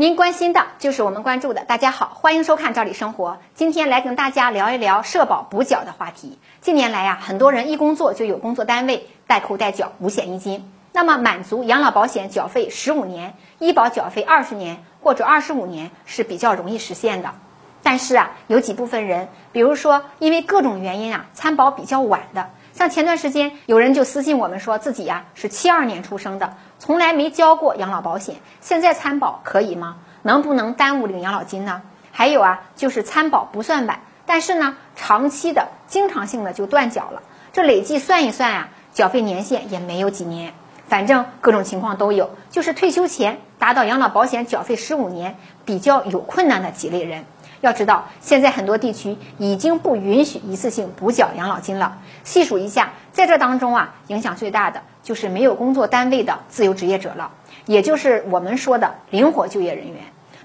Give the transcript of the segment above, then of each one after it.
您关心的就是我们关注的。大家好，欢迎收看《赵理生活》。今天来跟大家聊一聊社保补缴的话题。近年来呀，很多人一工作就有工作单位代扣代缴五险一金，那么满足养老保险缴费十五年、医保缴费二十年或者二十五年是比较容易实现的。但是啊，有几部分人，比如说因为各种原因啊，参保比较晚的。像前段时间有人就私信我们说自己呀是七二年出生的，从来没交过养老保险，现在参保可以吗？能不能耽误领养老金呢？还有啊，就是参保不算晚，但是呢，长期的、经常性的就断缴了，这累计算一算啊，缴费年限也没有几年，反正各种情况都有，就是退休前达到养老保险缴费十五年比较有困难的几类人。要知道，现在很多地区已经不允许一次性补缴养老金了。细数一下，在这当中啊，影响最大的就是没有工作单位的自由职业者了，也就是我们说的灵活就业人员。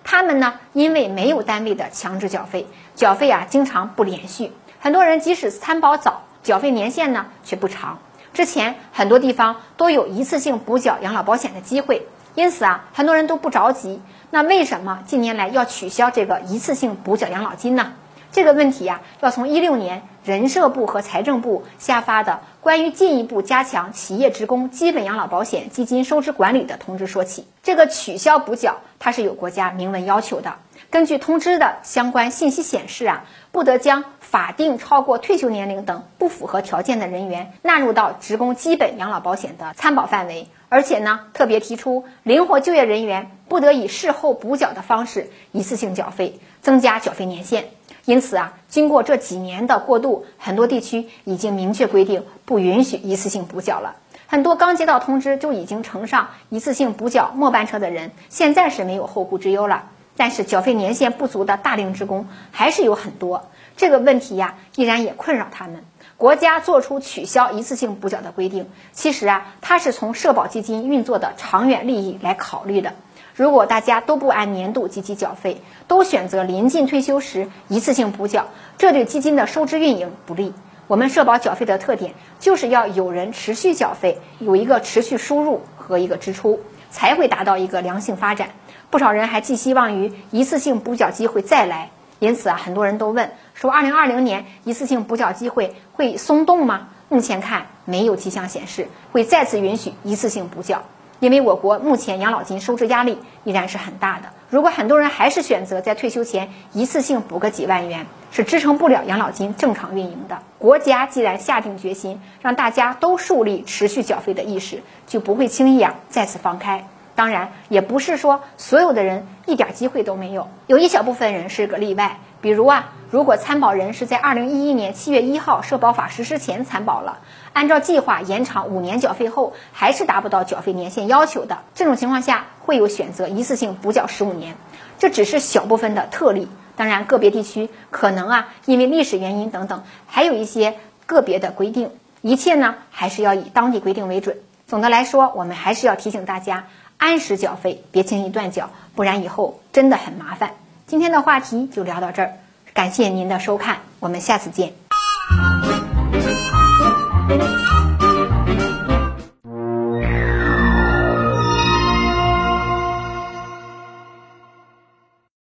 他们呢，因为没有单位的强制缴费，缴费啊经常不连续。很多人即使参保早，缴费年限呢却不长。之前很多地方都有一次性补缴养老保险的机会。因此啊，很多人都不着急。那为什么近年来要取消这个一次性补缴养老金呢？这个问题呀，要从一六年人社部和财政部下发的关于进一步加强企业职工基本养老保险基金收支管理的通知说起。这个取消补缴，它是有国家明文要求的。根据通知的相关信息显示啊，不得将法定超过退休年龄等不符合条件的人员纳入到职工基本养老保险的参保范围。而且呢，特别提出，灵活就业人员不得以事后补缴的方式一次性缴费，增加缴费年限。因此啊，经过这几年的过渡，很多地区已经明确规定不允许一次性补缴了。很多刚接到通知就已经乘上一次性补缴末班车的人，现在是没有后顾之忧了。但是缴费年限不足的大龄职工还是有很多，这个问题呀，依然也困扰他们。国家做出取消一次性补缴的规定，其实啊，它是从社保基金运作的长远利益来考虑的。如果大家都不按年度积极缴费，都选择临近退休时一次性补缴，这对基金的收支运营不利。我们社保缴费的特点就是要有人持续缴费，有一个持续输入和一个支出，才会达到一个良性发展。不少人还寄希望于一次性补缴机会再来。因此啊，很多人都问说，二零二零年一次性补缴机会会松动吗？目前看没有迹象显示会再次允许一次性补缴，因为我国目前养老金收支压力依然是很大的。如果很多人还是选择在退休前一次性补个几万元，是支撑不了养老金正常运营的。国家既然下定决心让大家都树立持续缴费的意识，就不会轻易啊再次放开。当然，也不是说所有的人一点机会都没有，有一小部分人是个例外。比如啊，如果参保人是在二零一一年七月一号社保法实施前参保了，按照计划延长五年缴费后，还是达不到缴费年限要求的，这种情况下会有选择一次性补缴十五年。这只是小部分的特例，当然个别地区可能啊，因为历史原因等等，还有一些个别的规定。一切呢，还是要以当地规定为准。总的来说，我们还是要提醒大家。按时缴费，别轻易断缴，不然以后真的很麻烦。今天的话题就聊到这儿，感谢您的收看，我们下次见。